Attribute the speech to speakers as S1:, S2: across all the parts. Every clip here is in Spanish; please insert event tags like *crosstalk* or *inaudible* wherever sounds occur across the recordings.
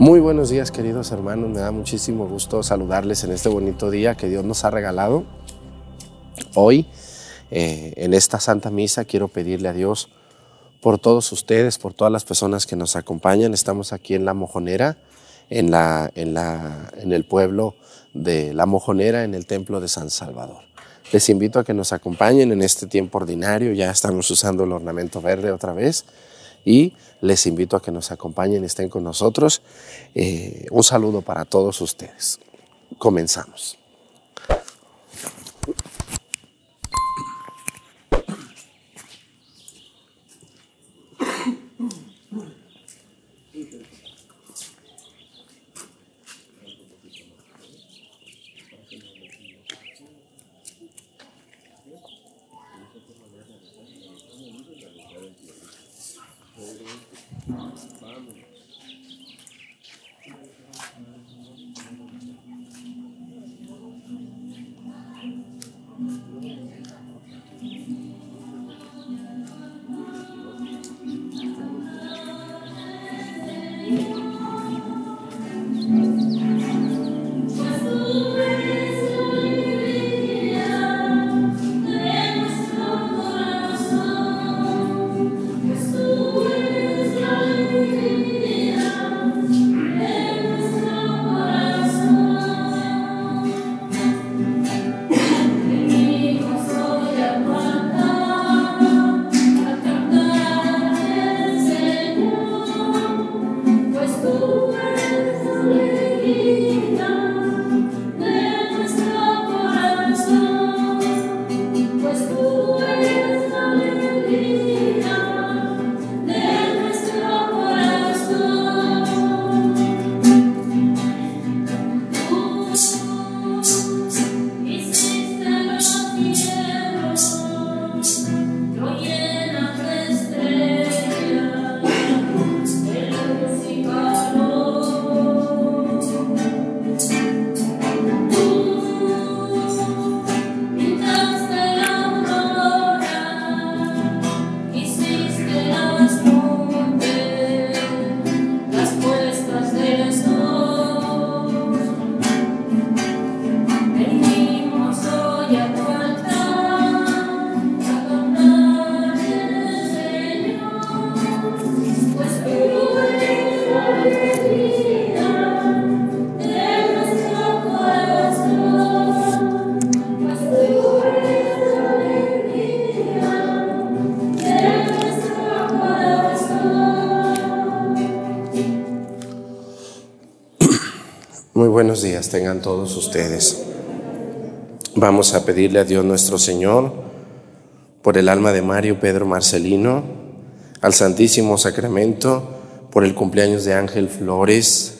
S1: Muy buenos días queridos hermanos, me da muchísimo gusto saludarles en este bonito día que Dios nos ha regalado. Hoy, eh, en esta Santa Misa, quiero pedirle a Dios por todos ustedes, por todas las personas que nos acompañan. Estamos aquí en La Mojonera, en, la, en, la, en el pueblo de La Mojonera, en el Templo de San Salvador. Les invito a que nos acompañen en este tiempo ordinario, ya estamos usando el ornamento verde otra vez y les invito a que nos acompañen, estén con nosotros. Eh, un saludo para todos ustedes. Comenzamos. Días tengan todos ustedes. Vamos a pedirle a Dios nuestro Señor por el alma de Mario Pedro Marcelino, al Santísimo Sacramento, por el cumpleaños de Ángel Flores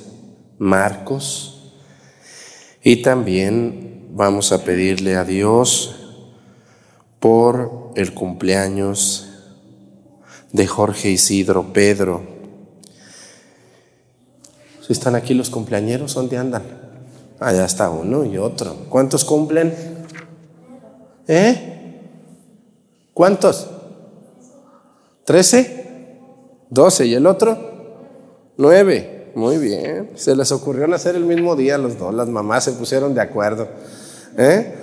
S1: Marcos y también vamos a pedirle a Dios por el cumpleaños de Jorge Isidro Pedro están aquí los cumpleañeros, ¿dónde andan? Allá está uno y otro. ¿Cuántos cumplen? ¿Eh? ¿Cuántos? ¿Trece? ¿Doce? ¿Y el otro? Nueve. Muy bien. Se les ocurrió nacer el mismo día los dos. Las mamás se pusieron de acuerdo. ¿Eh?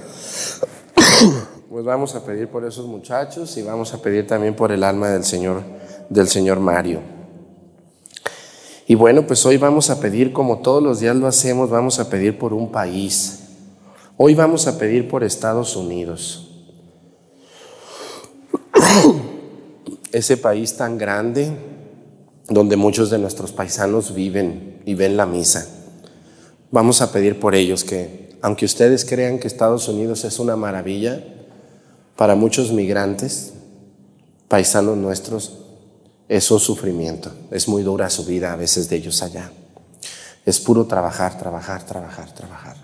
S1: *coughs* Pues vamos a pedir por esos muchachos y vamos a pedir también por el alma del Señor, del Señor Mario. Y bueno, pues hoy vamos a pedir, como todos los días lo hacemos, vamos a pedir por un país. Hoy vamos a pedir por Estados Unidos. Ese país tan grande donde muchos de nuestros paisanos viven y ven la misa. Vamos a pedir por ellos que, aunque ustedes crean que Estados Unidos es una maravilla, para muchos migrantes, paisanos nuestros, es sufrimiento. Es muy dura su vida a veces de ellos allá. Es puro trabajar, trabajar, trabajar, trabajar.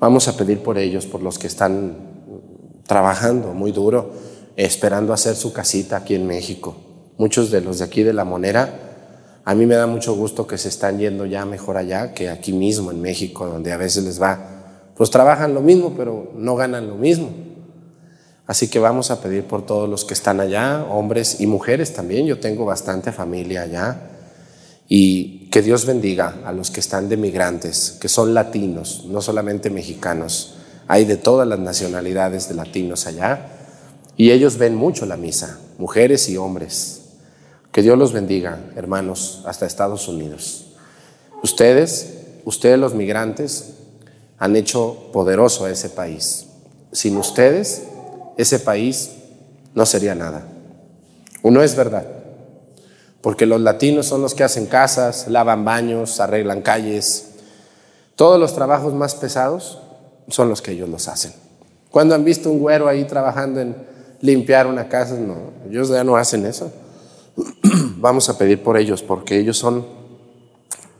S1: Vamos a pedir por ellos, por los que están trabajando muy duro, esperando hacer su casita aquí en México. Muchos de los de aquí de La Monera, a mí me da mucho gusto que se están yendo ya mejor allá que aquí mismo en México, donde a veces les va, pues trabajan lo mismo, pero no ganan lo mismo. Así que vamos a pedir por todos los que están allá, hombres y mujeres también. Yo tengo bastante familia allá. Y que Dios bendiga a los que están de migrantes, que son latinos, no solamente mexicanos. Hay de todas las nacionalidades de latinos allá. Y ellos ven mucho la misa, mujeres y hombres. Que Dios los bendiga, hermanos, hasta Estados Unidos. Ustedes, ustedes los migrantes, han hecho poderoso a ese país. Sin ustedes, ese país no sería nada. Uno es verdad, porque los latinos son los que hacen casas, lavan baños, arreglan calles. Todos los trabajos más pesados son los que ellos los hacen. Cuando han visto un güero ahí trabajando en limpiar una casa, no, ellos ya no hacen eso. *clears throat* Vamos a pedir por ellos, porque ellos son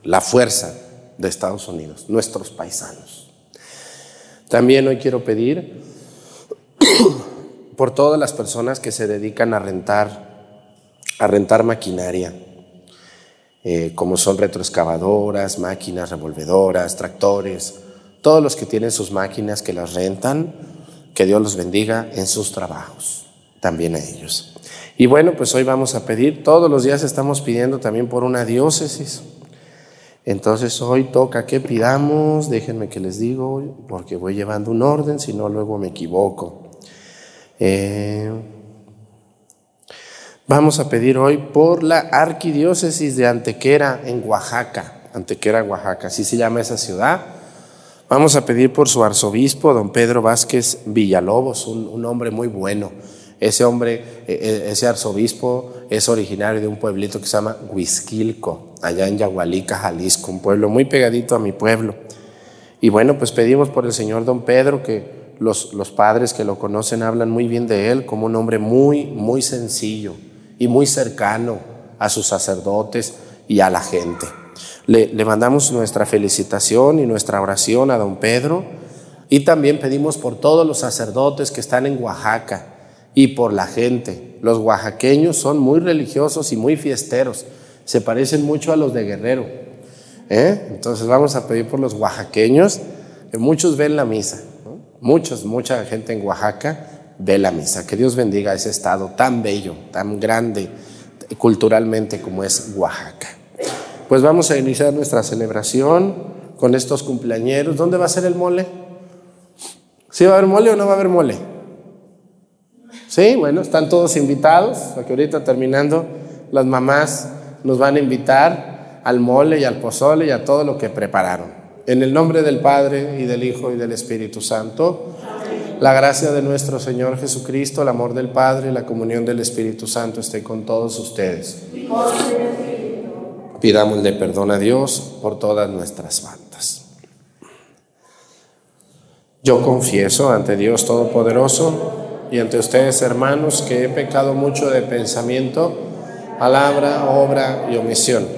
S1: la fuerza de Estados Unidos, nuestros paisanos. También hoy quiero pedir *clears throat* por todas las personas que se dedican a rentar, a rentar maquinaria, eh, como son retroexcavadoras, máquinas revolvedoras, tractores, todos los que tienen sus máquinas que las rentan, que Dios los bendiga en sus trabajos, también a ellos. Y bueno, pues hoy vamos a pedir, todos los días estamos pidiendo también por una diócesis. Entonces hoy toca que pidamos, déjenme que les digo, porque voy llevando un orden, si no luego me equivoco. Eh, vamos a pedir hoy por la arquidiócesis de Antequera en Oaxaca, Antequera, Oaxaca, así se llama esa ciudad. Vamos a pedir por su arzobispo, don Pedro Vázquez Villalobos, un, hombre muy bueno. Ese hombre, e, e, ese arzobispo, es originario de un pueblito que se llama Huizquilco, allá en Yagualica, Jalisco, un pueblo muy pegadito a mi pueblo. Y bueno, pues pedimos por el señor don Pedro, que los, los padres que lo conocen hablan muy bien de él, como un hombre muy, muy sencillo y muy cercano a sus sacerdotes y a la gente. Le, mandamos nuestra felicitación y nuestra oración a don Pedro y también pedimos por todos los sacerdotes que están en Oaxaca y por la gente. Los oaxaqueños son muy religiosos y muy fiesteros, se parecen mucho a los de Guerrero. ¿eh? Entonces vamos a pedir por los oaxaqueños, que muchos ven la misa, muchos, mucha gente en Oaxaca ve la misa. Que Dios bendiga ese estado tan bello, tan grande culturalmente como es Oaxaca. Pues vamos a iniciar nuestra celebración con estos cumpleañeros. ¿Dónde va a ser el mole? ¿Sí va a haber mole o no va a haber mole? Sí, bueno, están todos invitados, porque ahorita terminando las mamás nos van a invitar al mole y al pozole y a todo lo que prepararon. En el nombre del Padre y del Hijo y del Espíritu Santo, la gracia de nuestro Señor Jesucristo, el amor del Padre y la comunión del Espíritu Santo esté con todos ustedes. Pidámosle perdón a Dios por todas nuestras faltas. Yo confieso ante Dios Todopoderoso y ante ustedes, hermanos, que he pecado mucho de pensamiento, palabra, obra y omisión,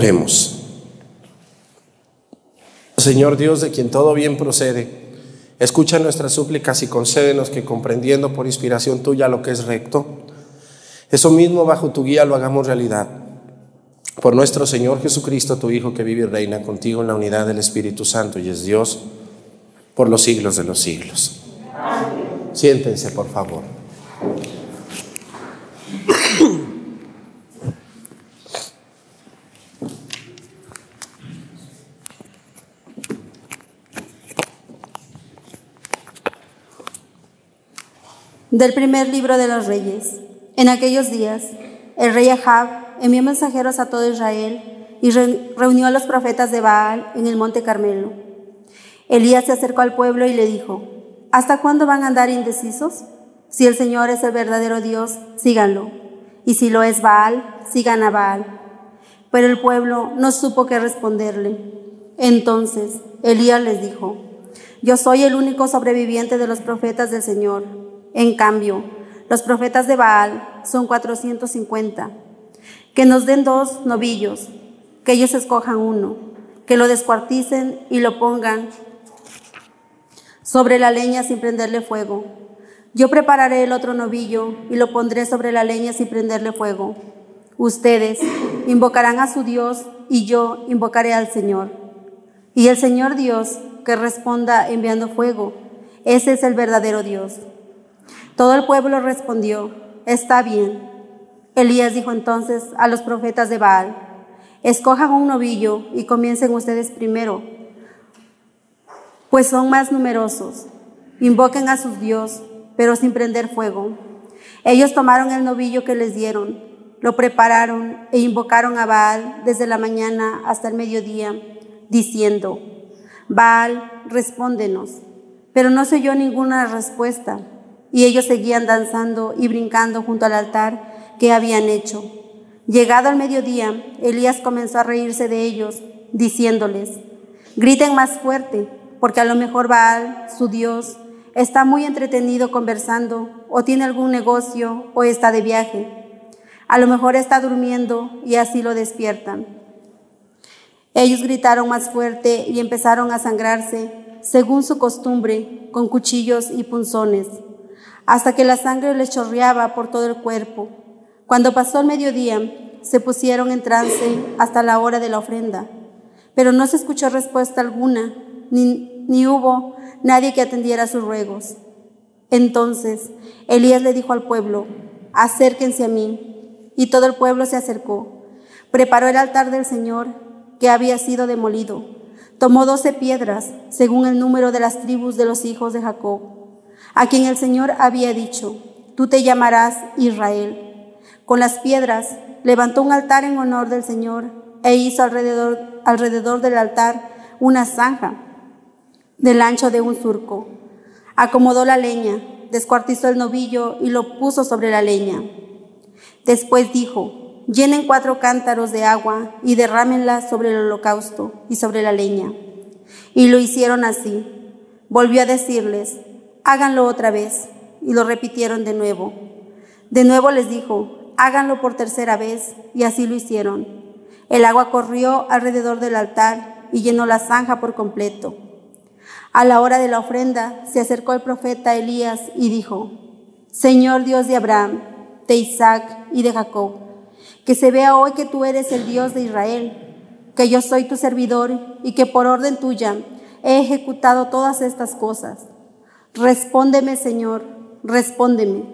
S1: Oremos. Señor Dios, de quien todo bien procede, escucha nuestras súplicas y concédenos que comprendiendo por inspiración tuya lo que es recto, eso mismo bajo tu guía lo hagamos realidad. Por nuestro Señor Jesucristo, tu Hijo, que vive y reina contigo en la unidad del Espíritu Santo y es Dios por los siglos de los siglos. Siéntense, por favor.
S2: Del primer libro de los reyes. En aquellos días, el rey Ahab envió mensajeros a todo Israel y reunió a los profetas de Baal en el monte Carmelo. Elías se acercó al pueblo y le dijo, ¿hasta cuándo van a andar indecisos? Si el Señor es el verdadero Dios, síganlo. Y si lo es Baal, sigan a Baal. Pero el pueblo no supo qué responderle. Entonces Elías les dijo, yo soy el único sobreviviente de los profetas del Señor en cambio, los profetas de Baal son 450. Que nos den dos novillos, que ellos escojan uno, que lo descuarticen y lo pongan sobre la leña sin prenderle fuego. Yo prepararé el otro novillo y lo pondré sobre la leña sin prenderle fuego. Ustedes invocarán a su Dios y yo invocaré al Señor. Y el Señor Dios que responda enviando fuego, ese es el verdadero Dios. Todo el pueblo respondió, está bien. Elías dijo entonces a los profetas de Baal, escojan un novillo y comiencen ustedes primero, pues son más numerosos. Invoquen a sus Dios, pero sin prender fuego. Ellos tomaron el novillo que les dieron, lo prepararon e invocaron a Baal desde la mañana hasta el mediodía, diciendo, Baal, respóndenos. Pero no se oyó ninguna respuesta y ellos seguían danzando y brincando junto al altar que habían hecho. Llegado al mediodía, Elías comenzó a reírse de ellos, diciéndoles, griten más fuerte, porque a lo mejor Baal, su Dios, está muy entretenido conversando, o tiene algún negocio, o está de viaje. A lo mejor está durmiendo y así lo despiertan. Ellos gritaron más fuerte y empezaron a sangrarse, según su costumbre, con cuchillos y punzones hasta que la sangre les chorreaba por todo el cuerpo. Cuando pasó el mediodía, se pusieron en trance hasta la hora de la ofrenda, pero no se escuchó respuesta alguna, ni, ni hubo nadie que atendiera sus ruegos. Entonces Elías le dijo al pueblo, acérquense a mí, y todo el pueblo se acercó. Preparó el altar del Señor, que había sido demolido. Tomó doce piedras, según el número de las tribus de los hijos de Jacob a quien el Señor había dicho, tú te llamarás Israel. Con las piedras levantó un altar en honor del Señor e hizo alrededor, alrededor del altar una zanja del ancho de un surco. Acomodó la leña, descuartizó el novillo y lo puso sobre la leña. Después dijo, llenen cuatro cántaros de agua y derrámenla sobre el holocausto y sobre la leña. Y lo hicieron así. Volvió a decirles, háganlo otra vez. Y lo repitieron de nuevo. De nuevo les dijo, háganlo por tercera vez. Y así lo hicieron. El agua corrió alrededor del altar y llenó la zanja por completo. A la hora de la ofrenda se acercó el profeta Elías y dijo, Señor Dios de Abraham, de Isaac y de Jacob, que se vea hoy que tú eres el Dios de Israel, que yo soy tu servidor y que por orden tuya he ejecutado todas estas cosas. Respóndeme, Señor, respóndeme,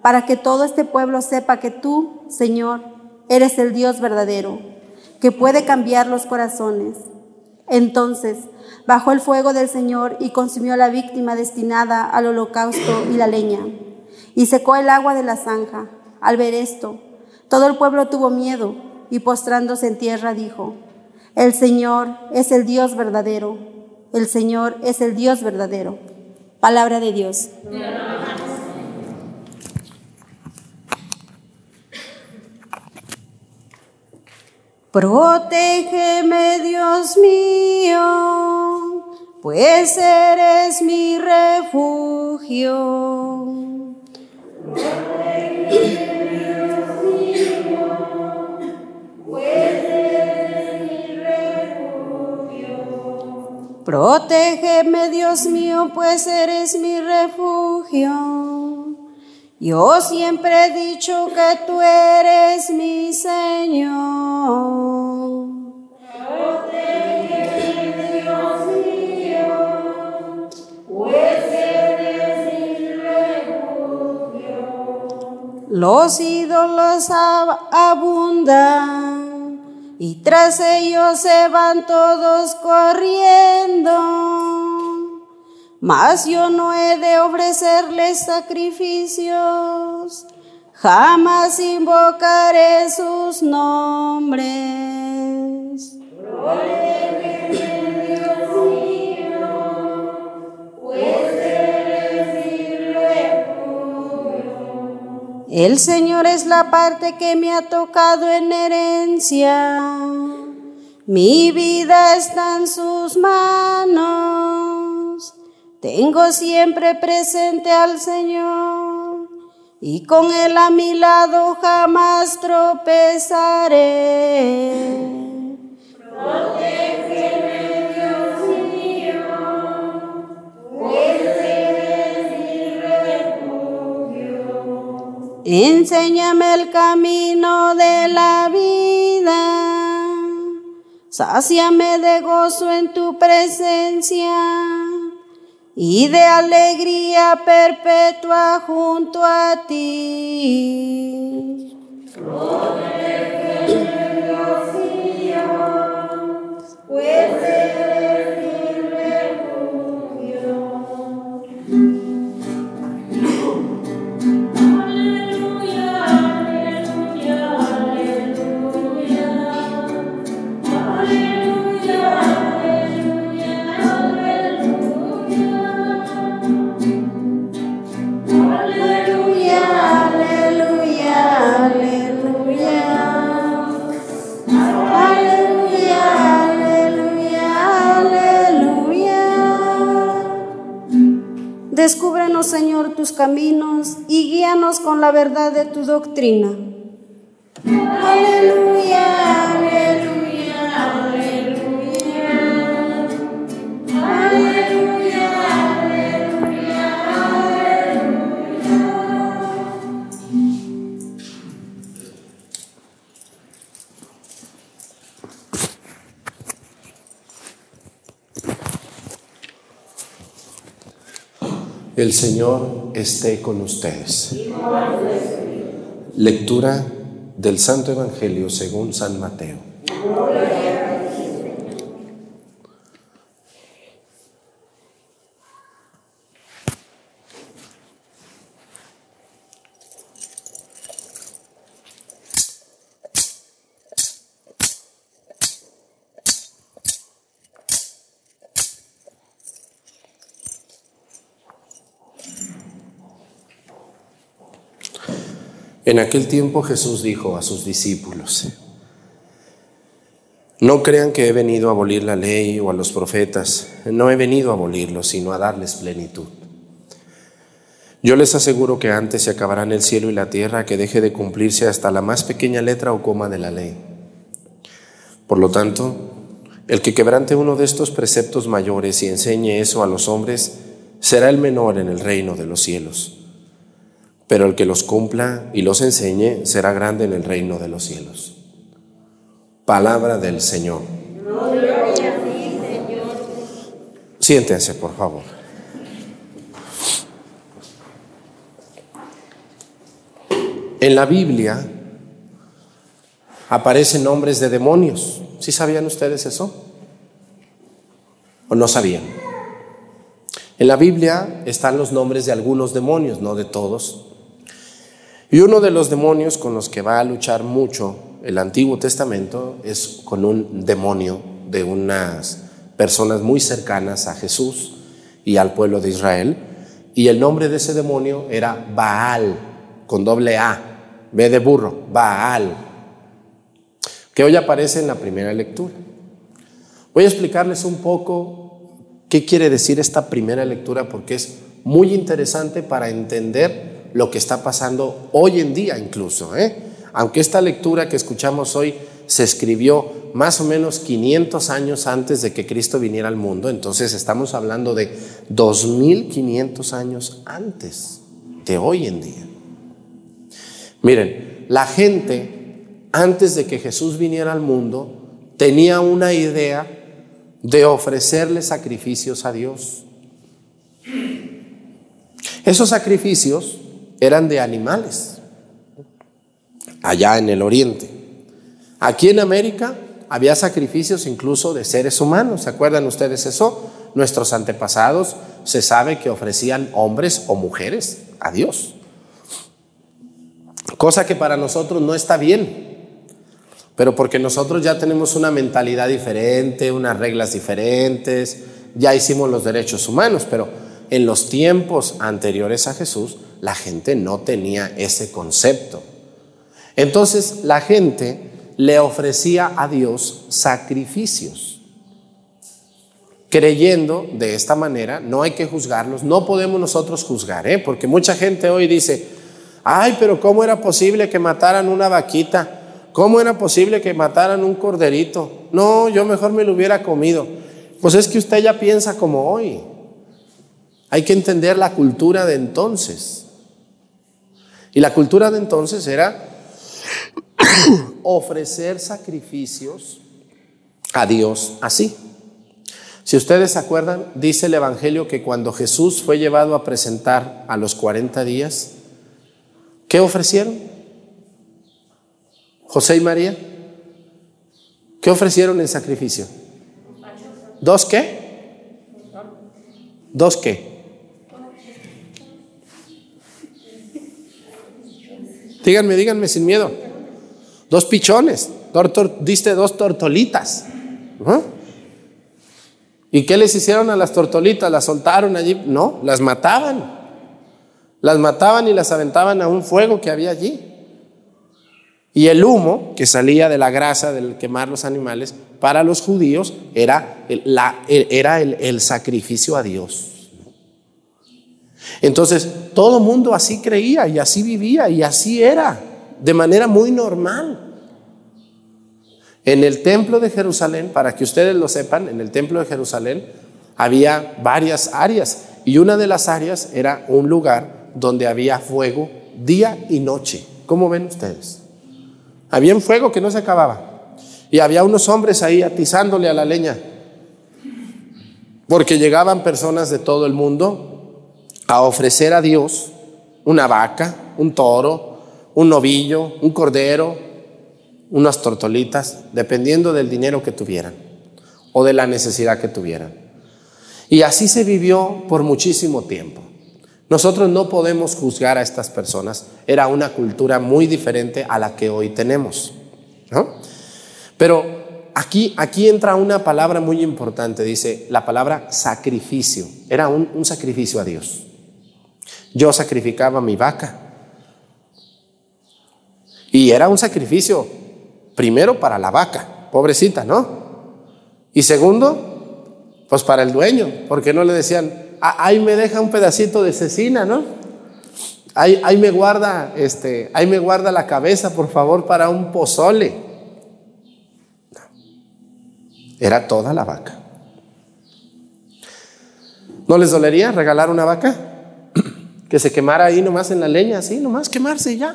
S2: para que todo este pueblo sepa que tú, Señor, eres el Dios verdadero, que puede cambiar los corazones. Entonces bajó el fuego del Señor y consumió la víctima destinada al holocausto y la leña, y secó el agua de la zanja. Al ver esto, todo el pueblo tuvo miedo y postrándose en tierra dijo, el Señor es el Dios verdadero, el Señor es el Dios verdadero. Palabra de Dios. Protégeme, Dios mío, pues eres mi refugio.
S3: Protégeme, Dios mío, pues eres mi refugio. Yo siempre he dicho que tú eres mi Señor. Protégeme, Dios mío, pues eres mi refugio. Los ídolos abundan y tras ellos se van todos corriendo. Mas yo no he de ofrecerles sacrificios, jamás invocaré sus nombres. El Señor es la parte que me ha tocado en herencia. Mi vida está en sus manos. Tengo siempre presente al Señor y con Él a mi lado jamás tropezaré. Enséñame el camino de la vida, sáciame de gozo en tu presencia y de alegría perpetua junto a ti. Descúbrenos, verdad de tu doctrina. Aleluya, aleluya, aleluya. Aleluya, aleluya,
S1: El Señor esté con ustedes. Lectura del Santo Evangelio según San Mateo. En aquel tiempo Jesús dijo a sus discípulos, no crean que he venido a abolir la ley o a los profetas, no he venido a abolirlos, sino a darles plenitud. Yo les aseguro que antes se acabarán el cielo y la tierra que deje de cumplirse hasta la más pequeña letra o coma de la ley. Por lo tanto, el que quebrante uno de estos preceptos mayores y enseñe eso a los hombres, será el menor en el reino de los cielos pero el que los cumpla y los enseñe será grande en el reino de los cielos. Palabra del Señor. Siéntense, por favor. En la Biblia aparecen nombres de demonios. ¿Sí sabían ustedes eso? ¿O no sabían? En la Biblia están los nombres de algunos demonios, no de todos. Y uno de los demonios con los que va a luchar mucho el Antiguo Testamento es con un demonio de unas personas muy cercanas a Jesús y al pueblo de Israel. Y el nombre de ese demonio era Baal, con doble A, B de burro, Baal, que hoy aparece en la primera lectura. Voy a explicarles un poco qué quiere decir esta primera lectura porque es muy interesante para entender lo que está pasando hoy en día incluso. ¿eh? Aunque esta lectura que escuchamos hoy se escribió más o menos 500 años antes de que Cristo viniera al mundo, entonces estamos hablando de 2500 años antes de hoy en día. Miren, la gente antes de que Jesús viniera al mundo tenía una idea de ofrecerle sacrificios a Dios. Esos sacrificios eran de animales, allá en el oriente. Aquí en América había sacrificios incluso de seres humanos. ¿Se acuerdan ustedes eso? Nuestros antepasados se sabe que ofrecían hombres o mujeres a Dios. Cosa que para nosotros no está bien, pero porque nosotros ya tenemos una mentalidad diferente, unas reglas diferentes, ya hicimos los derechos humanos, pero en los tiempos anteriores a Jesús la gente no tenía ese concepto. Entonces la gente le ofrecía a Dios sacrificios, creyendo de esta manera, no hay que juzgarlos, no podemos nosotros juzgar, ¿eh? porque mucha gente hoy dice, ay, pero ¿cómo era posible que mataran una vaquita? ¿Cómo era posible que mataran un corderito? No, yo mejor me lo hubiera comido. Pues es que usted ya piensa como hoy. Hay que entender la cultura de entonces. Y la cultura de entonces era *coughs* ofrecer sacrificios a Dios así. Si ustedes se acuerdan, dice el Evangelio que cuando Jesús fue llevado a presentar a los 40 días, ¿qué ofrecieron? José y María, ¿qué ofrecieron en sacrificio? ¿Dos qué? ¿Dos qué? Díganme, díganme sin miedo. Dos pichones, diste dos tortolitas. ¿Y qué les hicieron a las tortolitas? ¿Las soltaron allí? No, las mataban. Las mataban y las aventaban a un fuego que había allí. Y el humo que salía de la grasa del quemar los animales, para los judíos era era el, sacrificio a Dios. Entonces, todo mundo así creía y así vivía y así era, de manera muy normal. En el templo de Jerusalén, para que ustedes lo sepan, en el templo de Jerusalén había varias áreas y una de las áreas era un lugar donde había fuego día y noche. ¿Cómo ven ustedes? Había un fuego que no se acababa. Y había unos hombres ahí atizándole a la leña. Porque llegaban personas de todo el mundo a ofrecer a Dios una vaca, un toro, un novillo, un cordero, unas tortolitas, dependiendo del dinero que tuvieran o de la necesidad que tuvieran. Y así se vivió por muchísimo tiempo. Nosotros no podemos juzgar a estas personas. Era una cultura muy diferente a la que hoy tenemos. Pero aquí, aquí entra una palabra muy importante. Dice la palabra sacrificio. Era un, un sacrificio a Dios. Yo sacrificaba mi vaca. Y era un sacrificio, primero para la vaca, pobrecita, ¿no? Y segundo, pues para el dueño, porque no le decían, ahí me deja un pedacito de cecina, ¿no? Ahí, me guarda, este, ahí me guarda la cabeza, por favor, para un pozole. Era toda la vaca. ¿No les dolería regalar una vaca? Que se quemara ahí nomás en la leña, así, nomás quemarse y ya.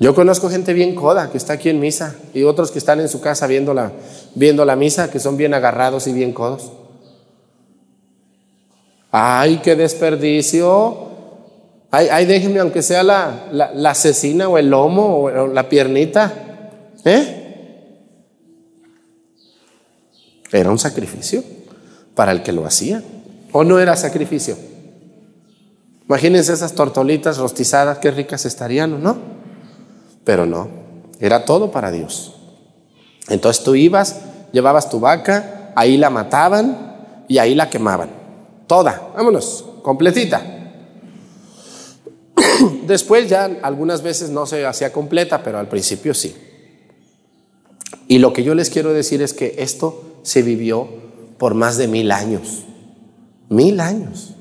S1: Yo conozco gente bien coda que está aquí en misa y otros que están en su casa viendo la, viendo la misa, que son bien agarrados y bien codos. Ay, qué desperdicio. Ay, déjenme aunque sea la, la, asesina o el lomo o, la piernita. ¿Eh? Era un sacrificio para el que lo hacía. ¿O no era sacrificio? Imagínense esas tortolitas rostizadas, qué ricas estarían, ¿no? Pero no, era todo para Dios. Entonces tú ibas, llevabas tu vaca, ahí la mataban y ahí la quemaban. Toda, vámonos, completita. *coughs* Después ya algunas veces no se hacía completa, pero al principio sí. Y lo que yo les quiero decir es que esto se vivió por más de mil años. Mil años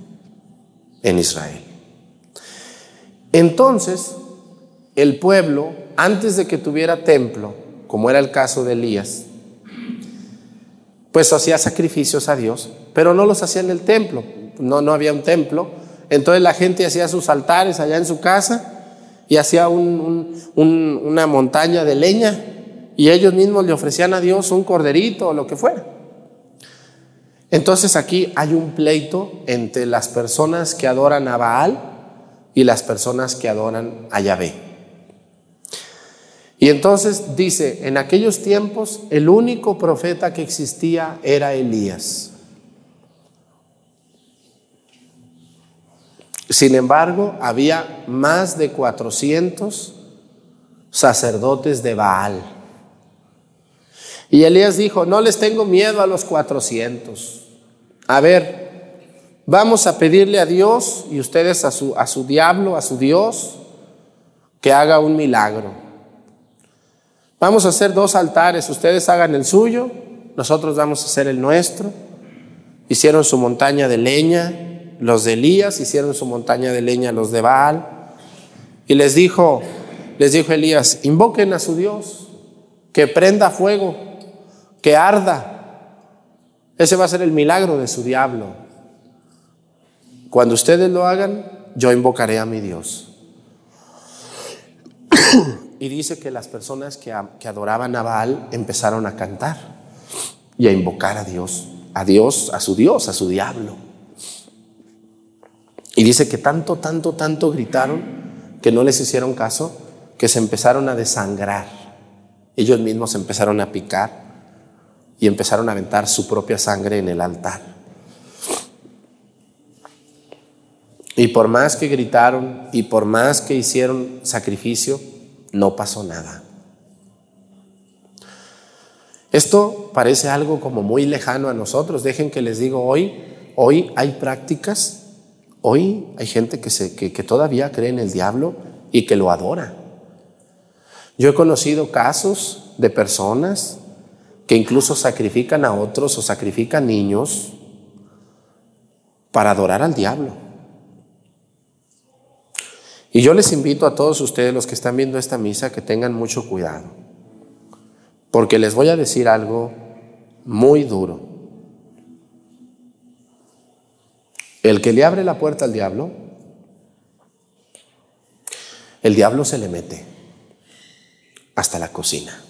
S1: en Israel. Entonces, el pueblo, antes de que tuviera templo, como era el caso de Elías, pues hacía sacrificios a Dios, pero no los hacía en el templo, no, no había un templo. Entonces la gente hacía sus altares allá en su casa y hacía una montaña de leña y ellos mismos le ofrecían a Dios un corderito o lo que fuera. Entonces aquí hay un pleito entre las personas que adoran a Baal y las personas que adoran a Yahvé. Y entonces dice, en aquellos tiempos el único profeta que existía era Elías. Sin embargo, había más de 400 sacerdotes de Baal. Y Elías dijo, no les tengo miedo a los 400 a ver, vamos a pedirle a Dios y ustedes a su, a su diablo, a su Dios, que haga un milagro. Vamos a hacer dos altares, ustedes hagan el suyo, nosotros vamos a hacer el nuestro. Hicieron su montaña de leña, los de Elías hicieron su montaña de leña, los de Baal. Y les dijo, les dijo Elías, invoquen a su Dios, que prenda fuego, que arda, ese va a ser el milagro de su diablo. Cuando ustedes lo hagan, yo invocaré a mi Dios. *clears throat* y dice que las personas que, que adoraban a Baal empezaron a cantar y a invocar a Dios, a Dios, a su Dios, a su diablo. Y dice que tanto, tanto, tanto gritaron que no les hicieron caso, que se empezaron a desangrar. Ellos mismos empezaron a picar y empezaron a aventar su propia sangre en el altar. Y por más que gritaron y por más que hicieron sacrificio, no pasó nada. Esto parece algo como muy lejano a nosotros. Dejen que les digo hoy, hoy hay prácticas, hoy hay gente que, se, que, que todavía cree en el diablo y que lo adora. Yo he conocido casos de personas que incluso sacrifican a otros o sacrifican niños para adorar al diablo. Y yo les invito a todos ustedes, los que están viendo esta misa, que tengan mucho cuidado, porque les voy a decir algo muy duro. El que le abre la puerta al diablo, el diablo se le mete hasta la cocina.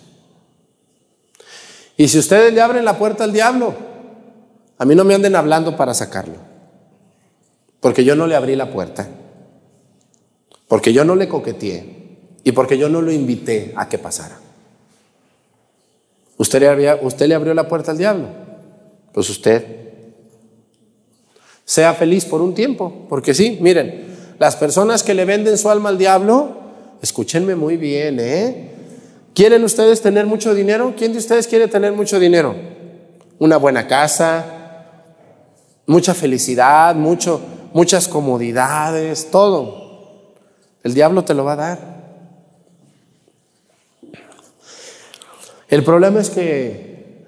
S1: Y si ustedes le abren la puerta al diablo, a mí no me anden hablando para sacarlo. Porque yo no le abrí la puerta. Porque yo no le coqueteé. Y porque yo no lo invité a que pasara. ¿Usted le, ¿Usted le abrió la puerta al diablo? Pues usted sea feliz por un tiempo. Porque sí, miren, las personas que le venden su alma al diablo, escúchenme muy bien, ¿eh? ¿Quieren ustedes tener mucho dinero? ¿Quién de ustedes quiere tener mucho dinero? Una buena casa, mucha felicidad, mucho, muchas comodidades, todo. El diablo te lo va a dar. El problema es que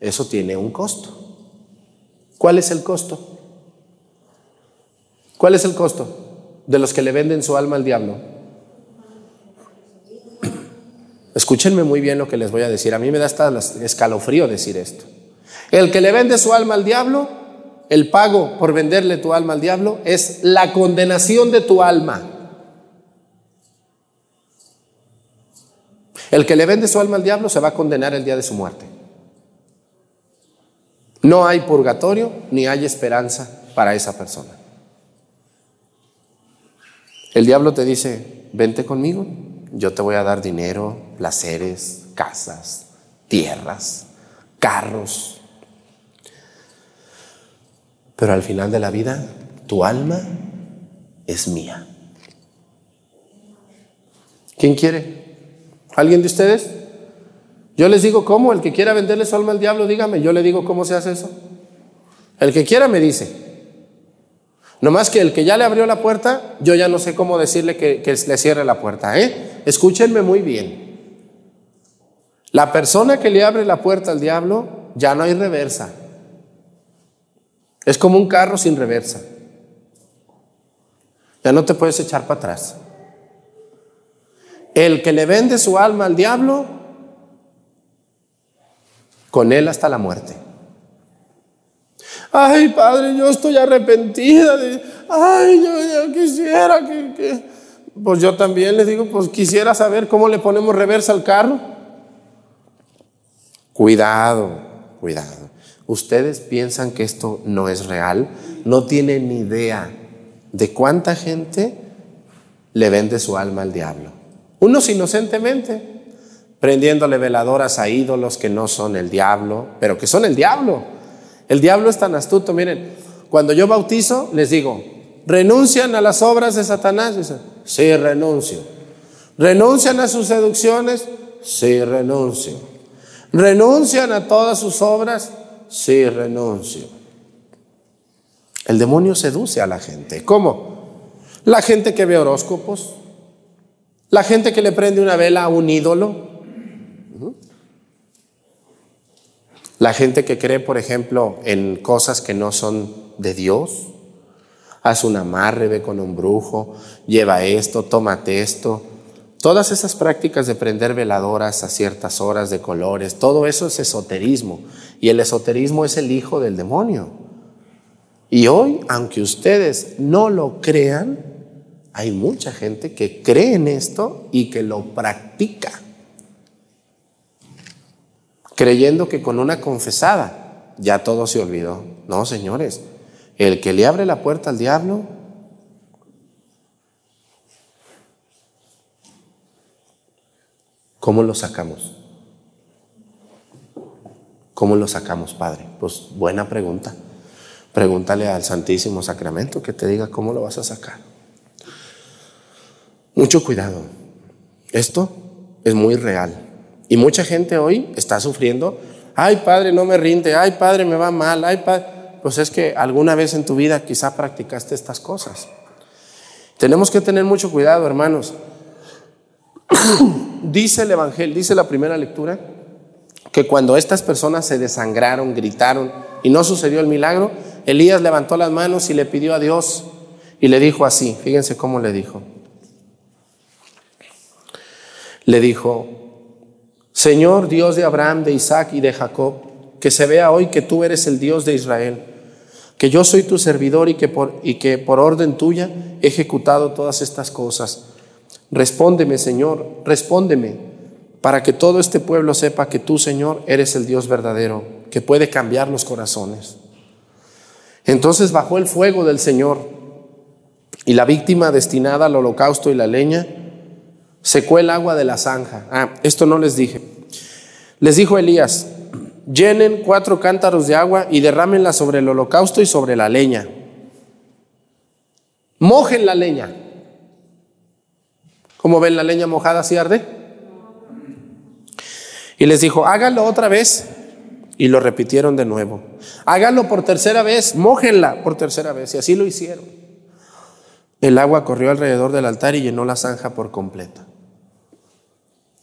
S1: eso tiene un costo. ¿Cuál es el costo? ¿Cuál es el costo de los que le venden su alma al diablo? Escúchenme muy bien lo que les voy a decir. A mí me da hasta escalofrío decir esto. El que le vende su alma al diablo, el pago por venderle tu alma al diablo es la condenación de tu alma. El que le vende su alma al diablo se va a condenar el día de su muerte. No hay purgatorio ni hay esperanza para esa persona. El diablo te dice, vente conmigo, yo te voy a dar dinero, placeres, casas, tierras, carros. Pero al final de la vida, tu alma es mía. ¿Quién quiere? ¿Alguien de ustedes? Yo les digo cómo, el que quiera venderle su alma al diablo, dígame, yo le digo cómo se hace eso. El que quiera me dice. No más que el que ya le abrió la puerta, yo ya no sé cómo decirle que, que le cierre la puerta. ¿eh? Escúchenme muy bien. La persona que le abre la puerta al diablo, ya no hay reversa. Es como un carro sin reversa. Ya no te puedes echar para atrás. El que le vende su alma al diablo, con Él hasta la muerte. Ay, Padre, yo estoy arrepentida de, ay, yo, quisiera que, pues yo también les digo, pues quisiera saber cómo le ponemos reversa al carro. Cuidado, cuidado. Ustedes piensan que esto no es real, no tienen ni idea de cuánta gente le vende su alma al diablo. Unos inocentemente, prendiéndole veladoras a ídolos que no son el diablo, pero que son el diablo. El diablo es tan astuto, miren, cuando yo bautizo les digo, ¿renuncian a las obras de Satanás? Dicen, sí, renuncio. ¿Renuncian a sus seducciones? Sí, renuncio. ¿Renuncian a todas sus obras? Sí, renuncio. El demonio seduce a la gente. ¿Cómo? La gente que ve horóscopos, la gente que le prende una vela a un ídolo, La gente que cree, por ejemplo, en cosas que no son de Dios, hace un amarre, ve con un brujo, lleva esto, tómate esto. Todas esas prácticas de prender veladoras a ciertas horas de colores, todo eso es esoterismo. Y el esoterismo es el hijo del demonio. Y hoy, aunque ustedes no lo crean, hay mucha gente que cree en esto y que lo practica creyendo que con una confesada ya todo se olvidó. No, señores, el que le abre la puerta al diablo, ¿cómo lo sacamos? ¿Cómo lo sacamos, Padre? Pues buena pregunta. Pregúntale al Santísimo Sacramento que te diga cómo lo vas a sacar. Mucho cuidado. Esto es muy real. Y mucha gente hoy está sufriendo, ay padre, no me rinde, ay padre, me va mal, ay padre. Pues es que alguna vez en tu vida quizá practicaste estas cosas. Tenemos que tener mucho cuidado, hermanos. *coughs* dice el Evangelio, dice la primera lectura, que cuando estas personas se desangraron, gritaron y no sucedió el milagro, Elías levantó las manos y le pidió a Dios y le dijo así, fíjense cómo le dijo. Le dijo, Señor Dios de Abraham, de Isaac y de Jacob, que se vea hoy que tú eres el Dios de Israel, que yo soy tu servidor y que por, y que por orden tuya he ejecutado todas estas cosas. Respóndeme, Señor, respóndeme, para que todo este pueblo sepa que tú, Señor, eres el Dios verdadero, que puede cambiar los corazones. Entonces bajó el fuego del Señor y la víctima destinada al holocausto y la leña secó el agua de la zanja. Ah, esto no les dije. Les dijo Elías, llenen cuatro cántaros de agua y derrámenla sobre el holocausto y sobre la leña. Mojen la leña. ¿Cómo ven la leña mojada si arde? Y les dijo, háganlo otra vez. Y lo repitieron de nuevo. Háganlo por tercera vez, mójenla por tercera vez. Y así lo hicieron. El agua corrió alrededor del altar y llenó la zanja por completa.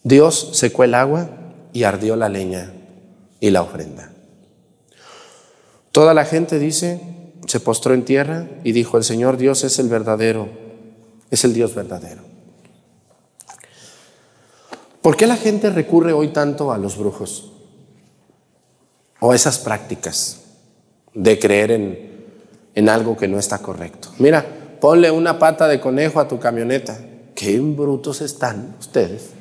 S1: Dios secó el agua y ardió la leña y la ofrenda. Toda la gente dice, se postró en tierra y dijo, el Señor Dios es el verdadero, es el Dios verdadero. ¿Por qué la gente recurre hoy tanto a los brujos? O a esas prácticas de creer en, en algo que no está correcto. Mira, ponle una pata de conejo a tu camioneta. Qué brutos están ustedes.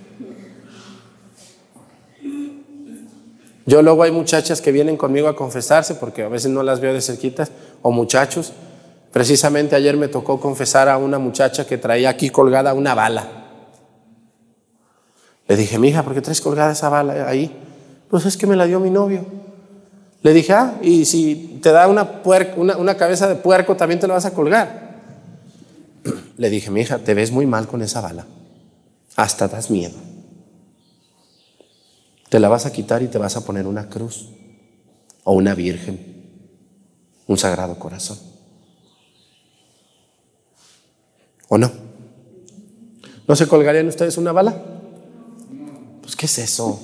S1: Yo luego hay muchachas que vienen conmigo a confesarse porque a veces no las veo de cerquitas, o muchachos. Precisamente ayer me tocó confesar a una muchacha que traía aquí colgada una bala. Le dije, mija, ¿por qué traes colgada esa bala ahí? Pues es que me la dio mi novio. Le dije, ah, y si te da una, una, cabeza de puerco, también te la vas a colgar. *clears throat* Le dije, mija, te ves muy mal con esa bala. Hasta das miedo. Te la vas a quitar y te vas a poner una cruz o una virgen, un sagrado corazón. ¿O no? ¿No se colgarían ustedes una bala? Pues ¿qué es eso?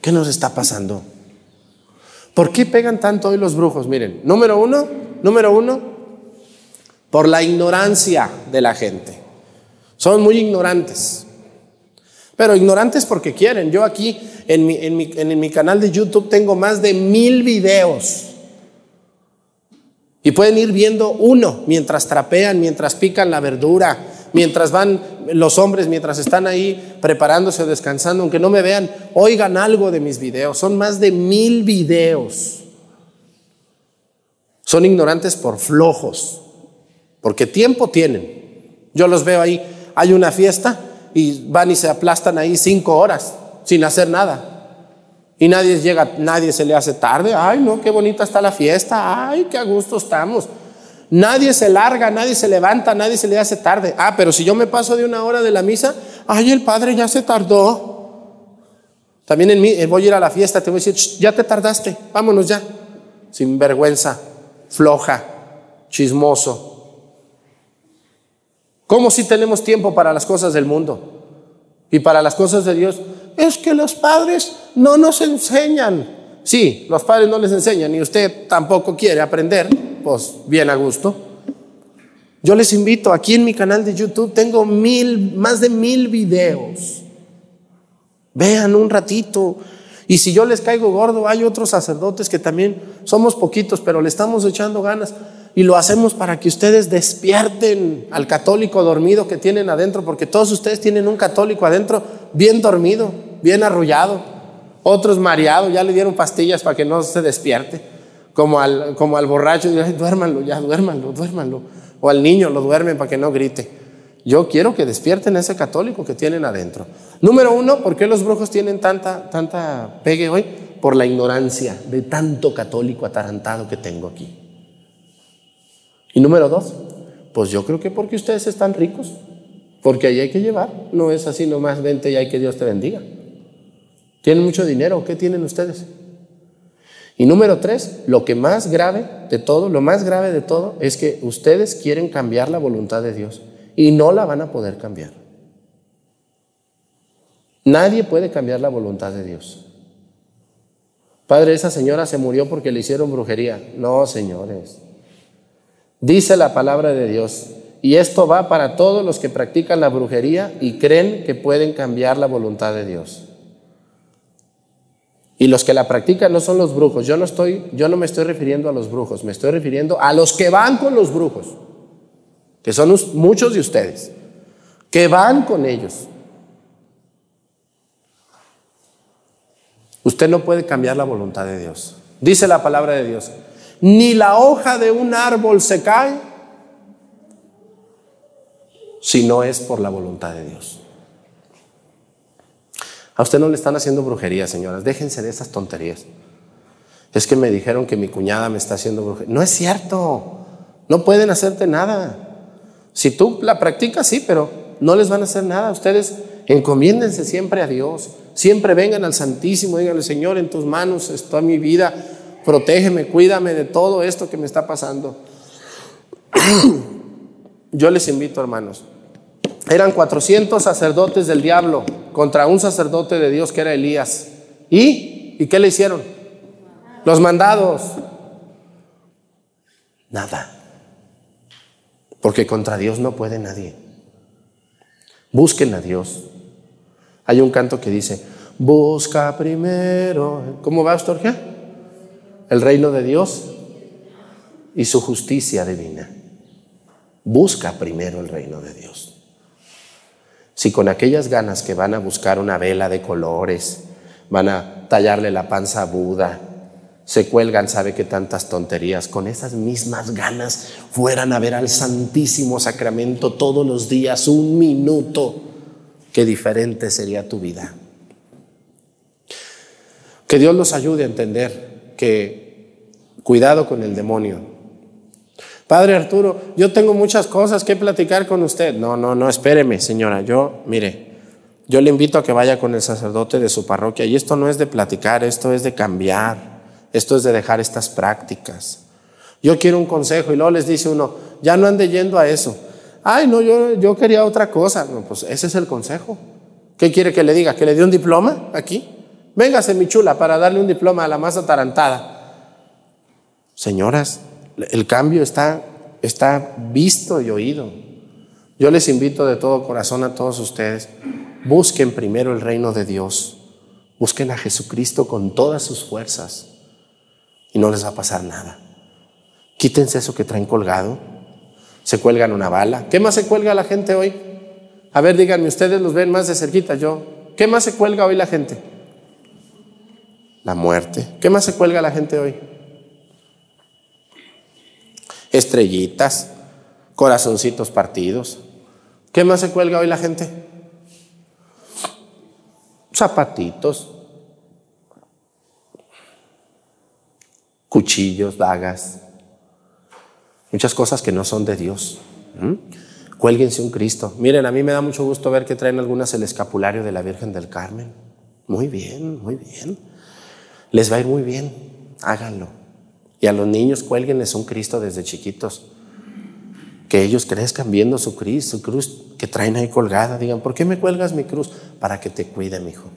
S1: ¿Qué nos está pasando? ¿Por qué pegan tanto hoy los brujos? Miren, número uno, número uno, por la ignorancia de la gente. Son muy ignorantes. Pero ignorantes porque quieren. Yo aquí en mi, en mi, en mi canal de YouTube tengo más de mil videos. Y pueden ir viendo uno mientras trapean, mientras pican la verdura, mientras van los hombres, mientras están ahí preparándose o descansando, aunque no me vean, oigan algo de mis videos. Son más de mil videos. Son ignorantes por flojos, porque tiempo tienen. Yo los veo ahí, hay una fiesta y van y se aplastan ahí cinco horas sin hacer nada. Y nadie llega, nadie se le hace tarde. Ay, no, qué bonita está la fiesta. Ay, qué a gusto estamos. Nadie se larga, nadie se levanta, nadie se le hace tarde. Ah, pero si yo me paso de una hora de la misa, ay, el padre ya se tardó. También en mí, eh, voy a ir a la fiesta, te voy a decir, ya te tardaste, vámonos ya. Sin vergüenza, floja, chismoso. ¿Cómo si tenemos tiempo para las cosas del mundo y para las cosas de Dios? Es que los padres no nos enseñan. Sí, los padres no les enseñan y usted tampoco quiere aprender, pues bien a gusto. Yo les invito, aquí en mi canal de YouTube tengo mil, más de mil videos. Vean un ratito. Y si yo les caigo gordo, hay otros sacerdotes que también somos poquitos, pero le estamos echando ganas. Y lo hacemos para que ustedes despierten al católico dormido que tienen adentro, porque todos ustedes tienen un católico adentro bien dormido, bien arrullado. Otros mareados, ya le dieron pastillas para que no se despierte. Como al, como al borracho, duérmanlo, ya, duérmanlo, duérmanlo. O al niño lo duermen para que no grite. Yo quiero que despierten a ese católico que tienen adentro. Número uno, ¿por qué los brujos tienen tanta, tanta pegue hoy? Por la ignorancia de tanto católico atarantado que tengo aquí. Y número dos, pues yo creo que porque ustedes están ricos, porque ahí hay que llevar, no es así nomás vente y hay que Dios te bendiga. ¿Tienen mucho dinero? ¿Qué tienen ustedes? Y número tres, lo que más grave de todo, lo más grave de todo es que ustedes quieren cambiar la voluntad de Dios y no la van a poder cambiar. Nadie puede cambiar la voluntad de Dios. Padre, esa señora se murió porque le hicieron brujería. No, señores. Dice la palabra de Dios. Y esto va para todos los que practican la brujería y creen que pueden cambiar la voluntad de Dios. Y los que la practican no son los brujos. Yo no estoy, yo no me estoy refiriendo a los brujos, me estoy refiriendo a los que van con los brujos, que son muchos de ustedes, que van con ellos. Usted no puede cambiar la voluntad de Dios. Dice la palabra de Dios, ni la hoja de un árbol se cae si no es por la voluntad de Dios. A usted no le están haciendo brujería, señoras. Déjense de esas tonterías. Es que me dijeron que mi cuñada me está haciendo brujería. No es cierto. No pueden hacerte nada. Si tú la practicas, sí, pero no les van a hacer nada. Ustedes encomiéndense siempre a Dios. Siempre vengan al Santísimo. Díganle, Señor, en tus manos está mi vida. Protégeme, cuídame de todo esto que me está pasando. *clears throat* Yo les invito, hermanos, eran 400 sacerdotes del diablo contra un sacerdote de Dios que era Elías. ¿Y? ¿Y qué le hicieron? Los mandados. Nada. Porque contra Dios no puede nadie. Busquen a Dios. Hay un canto que dice, busca primero. ¿Cómo va, Astorgia? El reino de Dios y su justicia divina. Busca primero el reino de Dios. Si con aquellas ganas que van a buscar una vela de colores, van a tallarle la panza a Buda, se cuelgan, sabe que tantas tonterías, con esas mismas ganas fueran a ver al Santísimo Sacramento todos los días, un minuto, qué diferente sería tu vida. Que Dios los ayude a entender que cuidado con el demonio, Padre Arturo, yo tengo muchas cosas que platicar con usted. No, no, no, espéreme, señora. Yo, mire, yo le invito a que vaya con el sacerdote de su parroquia. Y esto no es de platicar, esto es de cambiar. Esto es de dejar estas prácticas. Yo quiero un consejo y luego les dice uno, ya no ande yendo a eso. Ay, no, yo, yo quería otra cosa. No, pues ese es el consejo. ¿Qué quiere que le diga? ¿Que le dé un diploma aquí? Véngase, mi chula, para darle un diploma a la más atarantada. Señoras, el cambio está, está visto y oído. Yo les invito de todo corazón a todos ustedes Busquen primero el reino de Dios. Busquen a Jesucristo con todas sus fuerzas y no les va a pasar nada. Quítense eso que traen colgado. Se cuelgan una bala. ¿Qué más se cuelga la gente hoy? A ver, díganme, ustedes los ven más de cerquita, yo. ¿Qué más se cuelga hoy la gente? La muerte. ¿Qué más se cuelga la gente hoy? Estrellitas, corazoncitos partidos. ¿Qué más se cuelga hoy la gente? Zapatitos, cuchillos, dagas, muchas cosas que no son de Dios. ¿Mm? Cuélguense un Cristo. Miren, a mí me da mucho gusto ver que traen algunas el escapulario de la Virgen del Carmen. Muy bien, muy bien. Les va a ir muy bien. Háganlo. Y a los niños cuélguenles un Cristo desde chiquitos. Que ellos crezcan viendo su cruz, su cruz que traen ahí colgada. Digan, ¿por qué me cuelgas mi cruz? Para que te cuide, mi hijo.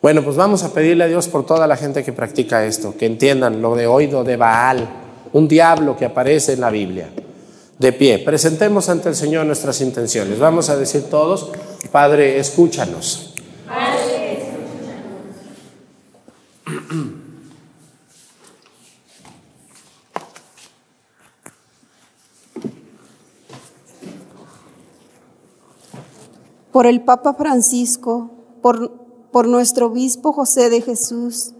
S1: Bueno, pues vamos a pedirle a Dios por toda la gente que practica esto, que entiendan lo de oído de Baal, un diablo que aparece en la Biblia. De pie, presentemos ante el Señor nuestras intenciones. Vamos a decir todos, Padre, escúchanos.
S3: Por el Papa Francisco, por por nuestro obispo José de Jesús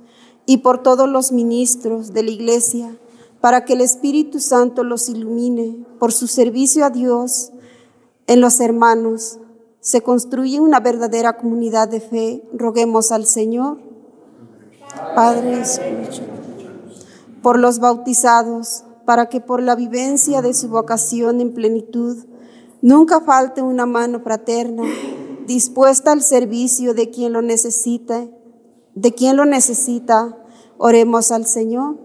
S3: y por todos los ministros de la Iglesia, para que el Espíritu Santo los ilumine por su servicio a Dios en los hermanos. Se construye una verdadera comunidad de fe. Roguemos al Señor. Padre. Por los bautizados, para que por la vivencia de su vocación en plenitud, nunca falte una mano fraterna dispuesta al servicio de quien lo necesita, de quien lo necesita. Oremos al Señor.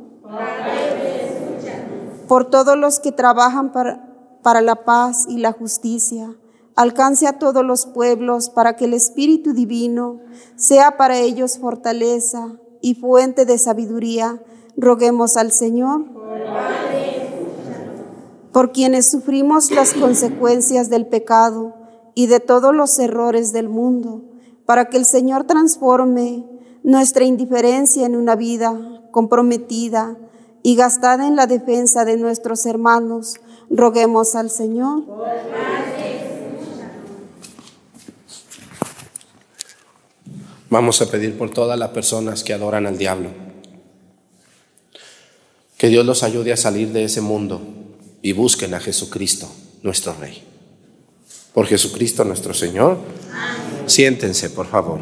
S3: Por todos los que trabajan para, para la paz y la justicia, alcance a todos los pueblos para que el Espíritu Divino sea para ellos fortaleza y fuente de sabiduría. Roguemos al Señor. Por quienes sufrimos las consecuencias del pecado, y de todos los errores del mundo, para que el Señor transforme nuestra indiferencia en una vida comprometida y gastada en la defensa de nuestros hermanos. Roguemos al Señor.
S1: Vamos a pedir por todas las personas que adoran al diablo. Que Dios los ayude a salir de ese mundo y busquen a Jesucristo, nuestro Rey. Por Jesucristo nuestro Señor. Siéntense, por favor.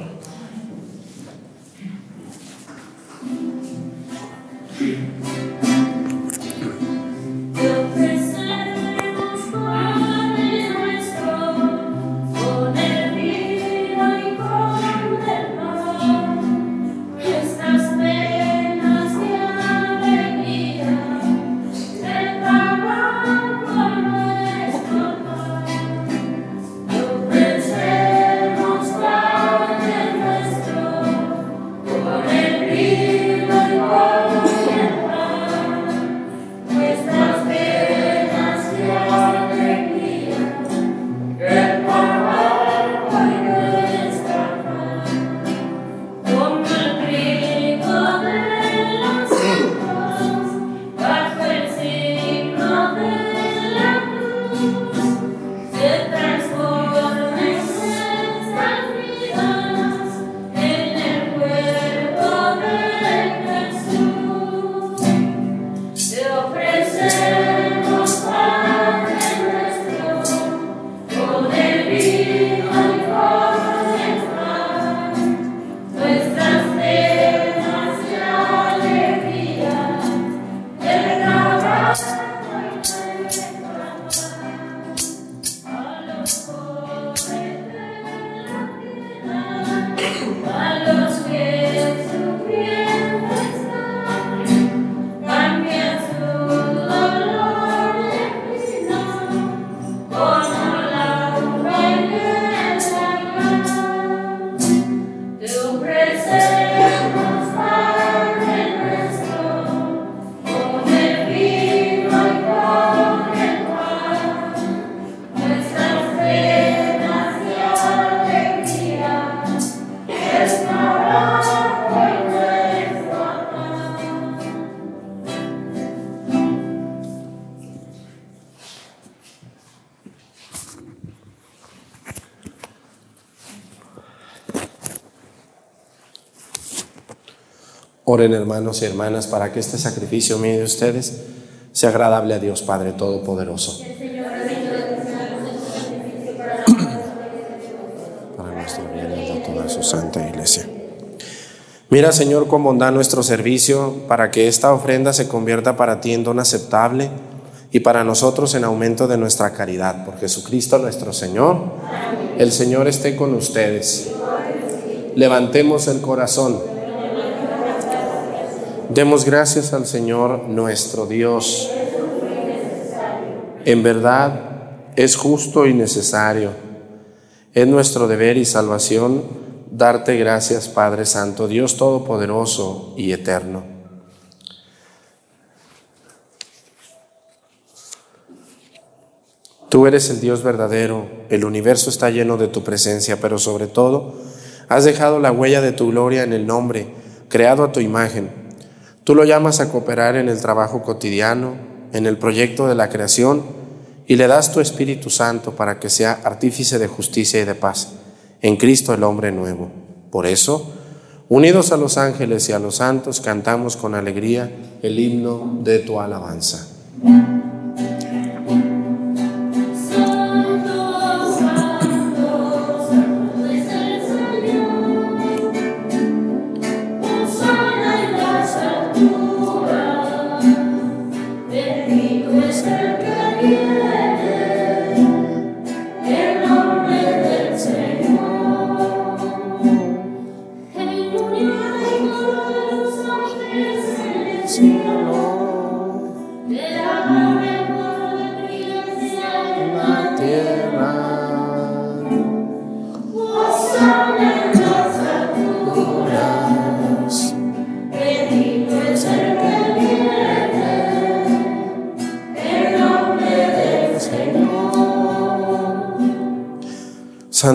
S1: Oren hermanos y hermanas para que este sacrificio mío de ustedes sea agradable a Dios Padre Todopoderoso. *clears throat* Para nuestro bien y de toda su santa iglesia. Mira, Señor, cómo da nuestro servicio para que esta ofrenda se convierta para ti en don aceptable y para nosotros en aumento de nuestra caridad. Por Jesucristo nuestro Señor. El Señor esté con ustedes. Levantemos el corazón. Demos gracias al Señor nuestro Dios. En verdad es justo y necesario. Es nuestro deber y salvación darte gracias, Padre Santo, Dios Todopoderoso y Eterno. Tú eres el Dios verdadero, el universo está lleno de tu presencia, pero sobre todo has dejado la huella de tu gloria en el nombre, creado a tu imagen. Tú lo llamas a cooperar en el trabajo cotidiano, en el proyecto de la creación, y le das tu Espíritu Santo para que sea artífice de justicia y de paz en Cristo el hombre nuevo. Por eso, unidos a los ángeles y a los santos, cantamos con alegría el himno de tu alabanza.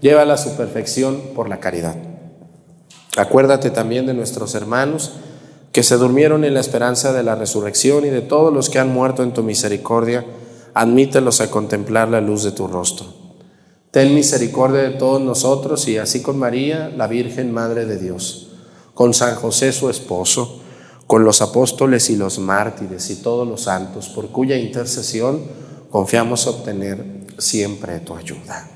S1: llévala a su perfección por la caridad. Acuérdate también de nuestros hermanos que se durmieron en la esperanza de la resurrección y de todos los que han muerto en tu misericordia, admítelos a contemplar la luz de tu rostro. Ten misericordia de todos nosotros y así con María, la Virgen Madre de Dios, con San José su esposo, con los apóstoles y los mártires y todos los santos, por cuya intercesión confiamos obtener siempre tu ayuda.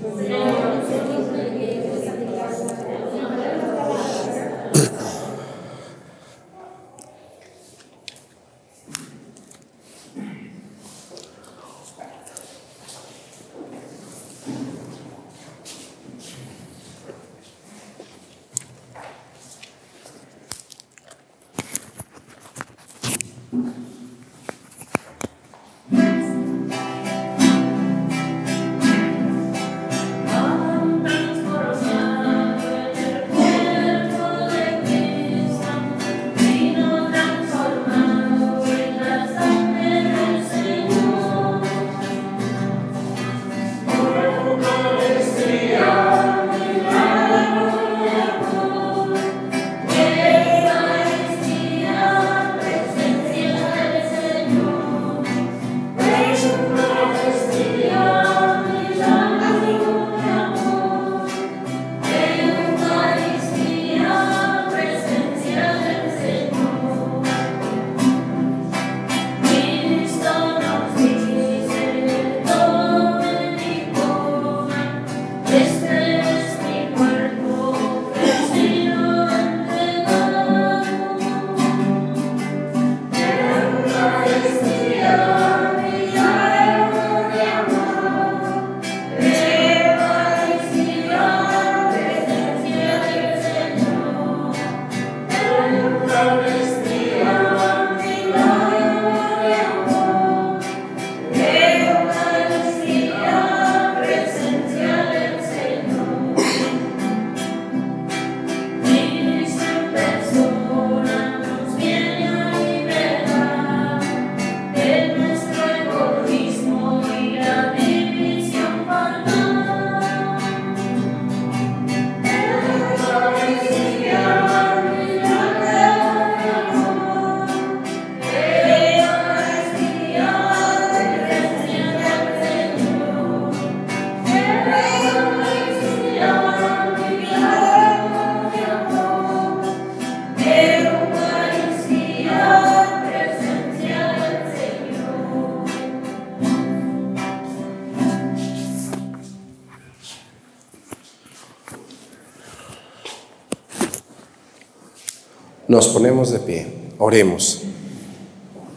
S1: Nos ponemos de pie, oremos.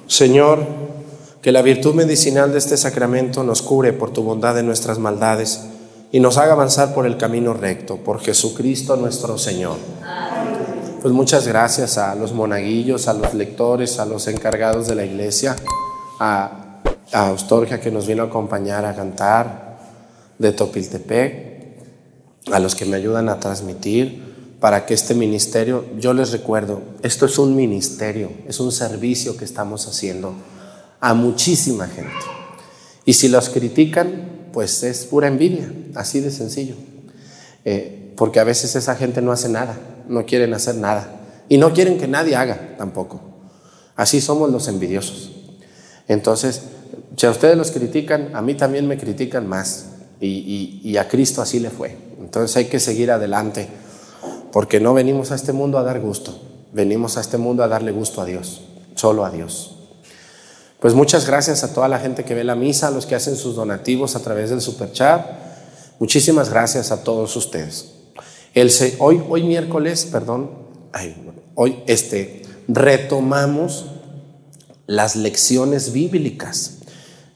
S1: Señor, que la virtud medicinal de este sacramento nos cure por tu bondad de nuestras maldades y nos haga avanzar por el camino recto, por Jesucristo nuestro Señor. Pues muchas gracias a los monaguillos, a los lectores, a los encargados de la iglesia, a, a que nos vino a acompañar a cantar de Topiltepec, a los que me ayudan a transmitir para que este ministerio, yo les recuerdo, esto es un ministerio, es un servicio que estamos haciendo a muchísima gente. Y si los critican, pues es pura envidia, así de sencillo. Eh, porque a veces esa gente no hace nada, no quieren hacer nada. Y no quieren que nadie haga tampoco. Así somos los envidiosos. Entonces, si a ustedes los critican, a mí también me critican más. Y, y a Cristo así le fue. Entonces hay que seguir adelante. Porque no venimos a este mundo a dar gusto. Venimos a este mundo a darle gusto a Dios. Solo a Dios. Pues muchas gracias a toda la gente que ve la misa, a los que hacen sus donativos a través del superchat. Muchísimas gracias a todos ustedes. El, hoy, hoy miércoles, perdón, hoy este, retomamos las lecciones bíblicas,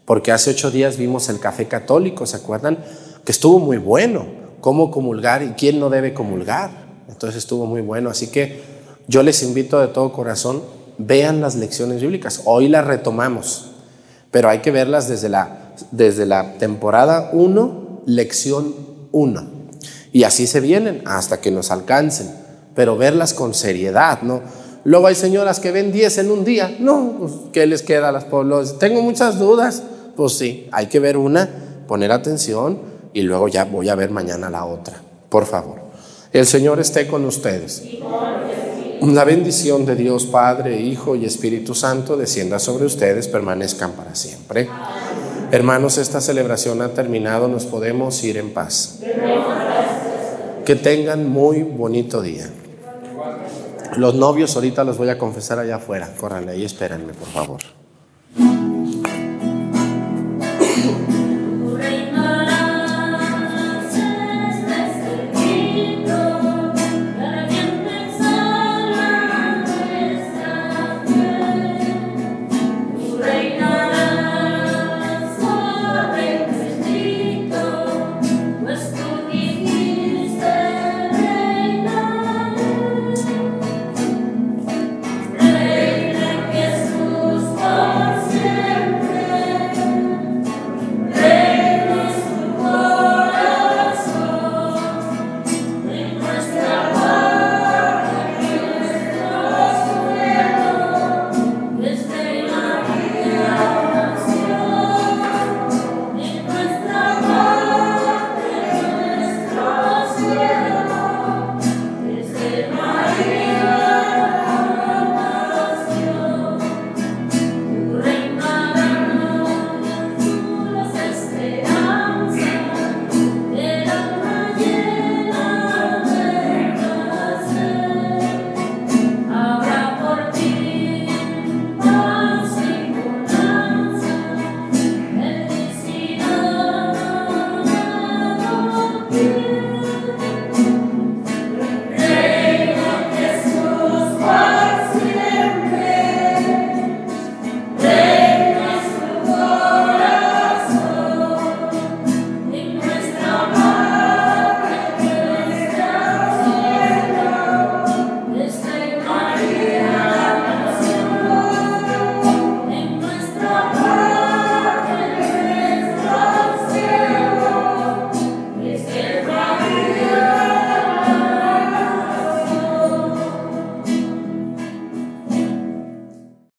S1: porque hace ocho días vimos el café católico, ¿se acuerdan? Que estuvo muy bueno, cómo comulgar y quién no debe comulgar. Entonces estuvo muy bueno, así que yo les invito de todo corazón vean las lecciones bíblicas. Hoy las retomamos, pero hay que verlas desde la, desde la temporada 1, lección 1. Y así se vienen hasta que nos alcancen, pero verlas con seriedad, ¿no? Luego hay señoras que ven 10 en un día. No, pues, ¿qué les queda a las poblaciones? Tengo muchas dudas. Pues sí, hay que ver una, poner atención y luego ya voy a ver mañana la otra. Por favor. El Señor esté con ustedes. La bendición de Dios Padre, Hijo y Espíritu Santo descienda sobre ustedes, permanezcan para siempre. Hermanos, esta celebración ha terminado, nos podemos ir en paz. Que tengan muy bonito día. Los novios ahorita los voy a confesar allá afuera. Córranle ahí, espérenme, por favor.